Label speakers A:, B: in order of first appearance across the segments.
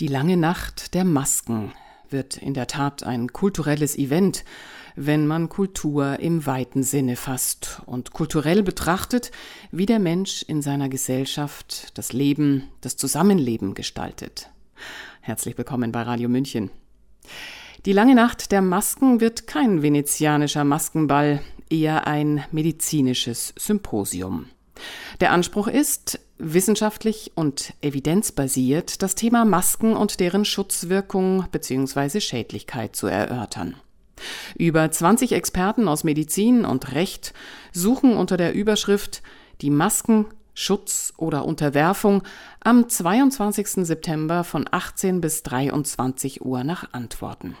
A: Die lange Nacht der Masken wird in der Tat ein kulturelles Event, wenn man Kultur im weiten Sinne fasst und kulturell betrachtet, wie der Mensch in seiner Gesellschaft das Leben, das Zusammenleben gestaltet. Herzlich willkommen bei Radio München. Die lange Nacht der Masken wird kein venezianischer Maskenball, eher ein medizinisches Symposium. Der Anspruch ist, wissenschaftlich und evidenzbasiert das Thema Masken und deren Schutzwirkung bzw. Schädlichkeit zu erörtern. Über 20 Experten aus Medizin und Recht suchen unter der Überschrift Die Masken Schutz oder Unterwerfung am 22. September von 18 bis 23 Uhr nach Antworten.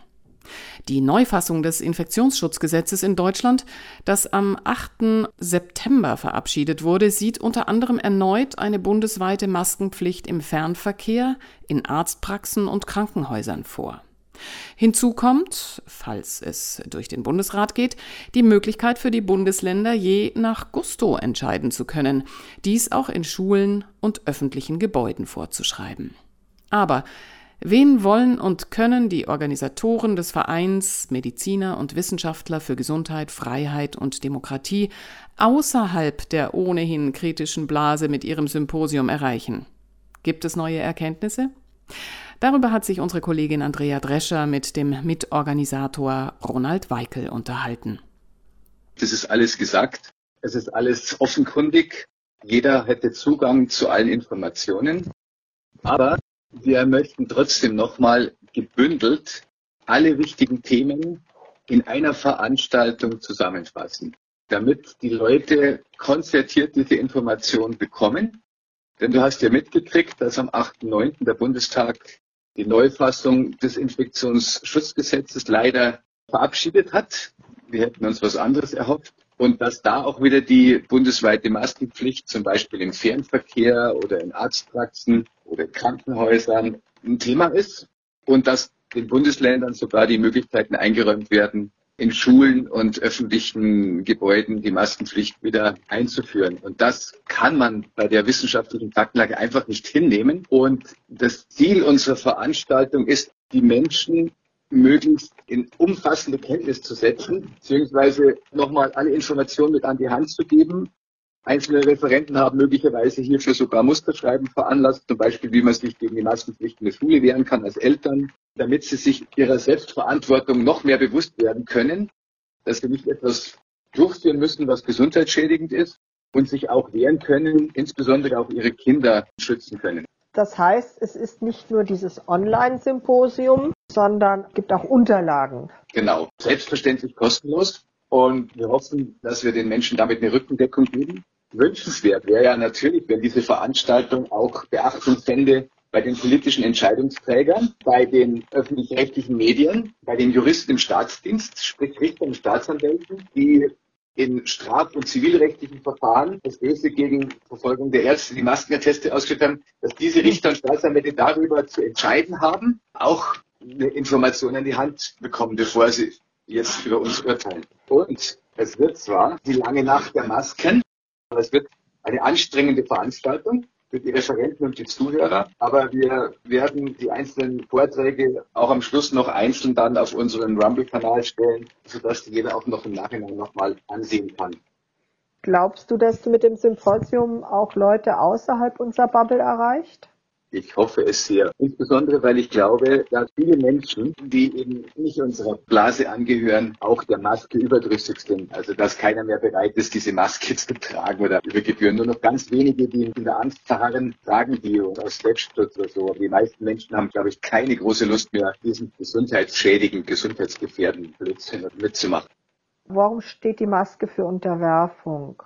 A: Die Neufassung des Infektionsschutzgesetzes in Deutschland, das am 8. September verabschiedet wurde, sieht unter anderem erneut eine bundesweite Maskenpflicht im Fernverkehr, in Arztpraxen und Krankenhäusern vor. Hinzu kommt, falls es durch den Bundesrat geht, die Möglichkeit für die Bundesländer je nach Gusto entscheiden zu können, dies auch in Schulen und öffentlichen Gebäuden vorzuschreiben. Aber Wen wollen und können die Organisatoren des Vereins Mediziner und Wissenschaftler für Gesundheit, Freiheit und Demokratie außerhalb der ohnehin kritischen Blase mit ihrem Symposium erreichen? Gibt es neue Erkenntnisse? Darüber hat sich unsere Kollegin Andrea Drescher mit dem Mitorganisator Ronald Weikel unterhalten.
B: Das ist alles gesagt. Es ist alles offenkundig. Jeder hätte Zugang zu allen Informationen. Aber wir möchten trotzdem nochmal gebündelt alle wichtigen Themen in einer Veranstaltung zusammenfassen, damit die Leute konzertiert diese Information bekommen. Denn du hast ja mitgekriegt, dass am 8.9. der Bundestag die Neufassung des Infektionsschutzgesetzes leider verabschiedet hat. Wir hätten uns was anderes erhofft. Und dass da auch wieder die bundesweite Maskenpflicht, zum Beispiel im Fernverkehr oder in Arztpraxen oder Krankenhäusern, ein Thema ist. Und dass den Bundesländern sogar die Möglichkeiten eingeräumt werden, in Schulen und öffentlichen Gebäuden die Maskenpflicht wieder einzuführen. Und das kann man bei der wissenschaftlichen Faktenlage einfach nicht hinnehmen. Und das Ziel unserer Veranstaltung ist, die Menschen möglichst in umfassende Kenntnis zu setzen, beziehungsweise nochmal alle Informationen mit an die Hand zu geben. Einzelne Referenten haben möglicherweise hierfür sogar Musterschreiben veranlasst, zum Beispiel wie man sich gegen die Maskenpflicht in der Schule wehren kann als Eltern, damit sie sich ihrer Selbstverantwortung noch mehr bewusst werden können, dass sie nicht etwas durchführen müssen, was gesundheitsschädigend ist und sich auch wehren können, insbesondere auch ihre Kinder schützen können.
C: Das heißt, es ist nicht nur dieses Online-Symposium, sondern gibt auch Unterlagen.
B: Genau, selbstverständlich kostenlos. Und wir hoffen, dass wir den Menschen damit eine Rückendeckung geben. Wünschenswert wäre ja natürlich, wenn diese Veranstaltung auch Beachtung fände bei den politischen Entscheidungsträgern, bei den öffentlich-rechtlichen Medien, bei den Juristen im Staatsdienst, sprich Richtern und Staatsanwälten, die in straf- und zivilrechtlichen Verfahren das Böse gegen Verfolgung der Ärzte die Maskenatteste ausgeführt haben, dass diese Richter und Staatsanwälte darüber zu entscheiden haben, auch eine Information an die Hand bekommen, bevor sie jetzt über uns urteilen. Und es wird zwar die lange Nacht der Masken, es wird eine anstrengende Veranstaltung für die Referenten und die Zuhörer. Aber wir werden die einzelnen Vorträge auch am Schluss noch einzeln dann auf unseren Rumble-Kanal stellen, sodass jeder auch noch im Nachhinein nochmal ansehen kann.
C: Glaubst du, dass du mit dem Symposium auch Leute außerhalb unserer Bubble erreicht?
B: Ich hoffe es sehr. Insbesondere, weil ich glaube, dass viele Menschen, die eben nicht unserer Blase angehören, auch der Maske überdrüssig sind. Also, dass keiner mehr bereit ist, diese Maske zu tragen oder über Gebühren. Nur noch ganz wenige, die in der Angst verharren, tragen die aus Selbstschutz oder so. Aber die meisten Menschen haben, glaube ich, keine große Lust mehr, diesen gesundheitsschädigen, gesundheitsgefährdenden Blödsinn mitzumachen.
C: Warum steht die Maske für Unterwerfung?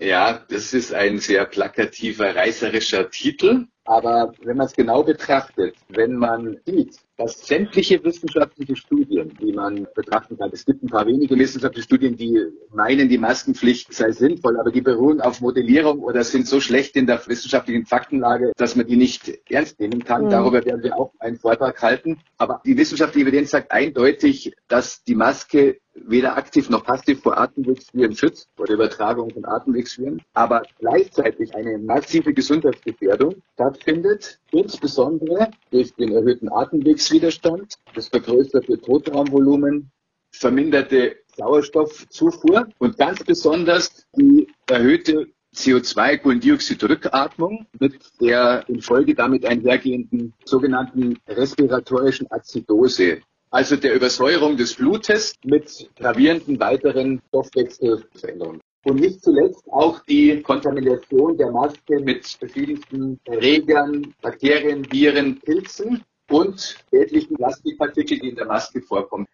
B: Ja, das ist ein sehr plakativer, reißerischer Titel. Aber wenn man es genau betrachtet, wenn man sieht, dass sämtliche wissenschaftliche Studien, die man betrachten kann, es gibt ein paar wenige wissenschaftliche Studien, die meinen, die Maskenpflicht sei sinnvoll, aber die beruhen auf Modellierung oder sind so schlecht in der wissenschaftlichen Faktenlage, dass man die nicht ernst nehmen kann. Mhm. Darüber werden wir auch einen Vortrag halten. Aber die wissenschaftliche Evidenz sagt eindeutig, dass die Maske weder aktiv noch passiv vor Atemwegsviren schützt, vor der Übertragung von Atemwegsviren, aber gleichzeitig eine massive Gesundheitsgefährdung stattfindet, insbesondere durch den erhöhten Atemwegswiderstand, das vergrößerte Totraumvolumen, verminderte Sauerstoffzufuhr und ganz besonders die erhöhte CO2-Kohlendioxidrückatmung mit der in Folge damit einhergehenden sogenannten respiratorischen Azidose, also der Übersäuerung des Blutes mit gravierenden weiteren Stoffwechselveränderungen. Und nicht zuletzt auch die Kontamination der Maske mit verschiedensten Erregern, Bakterien, Viren, Pilzen und schädlichen Plastikpartikeln, die in der Maske vorkommen.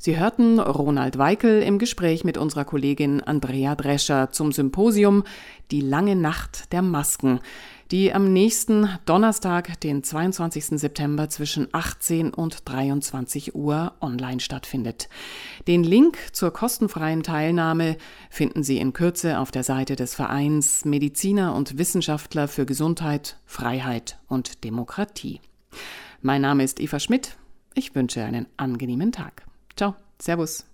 A: Sie hörten Ronald Weikel im Gespräch mit unserer Kollegin Andrea Drescher zum Symposium Die lange Nacht der Masken, die am nächsten Donnerstag, den 22. September zwischen 18 und 23 Uhr online stattfindet. Den Link zur kostenfreien Teilnahme finden Sie in Kürze auf der Seite des Vereins Mediziner und Wissenschaftler für Gesundheit, Freiheit und Demokratie. Mein Name ist Eva Schmidt. Ich wünsche einen angenehmen Tag. Ciao, Servus.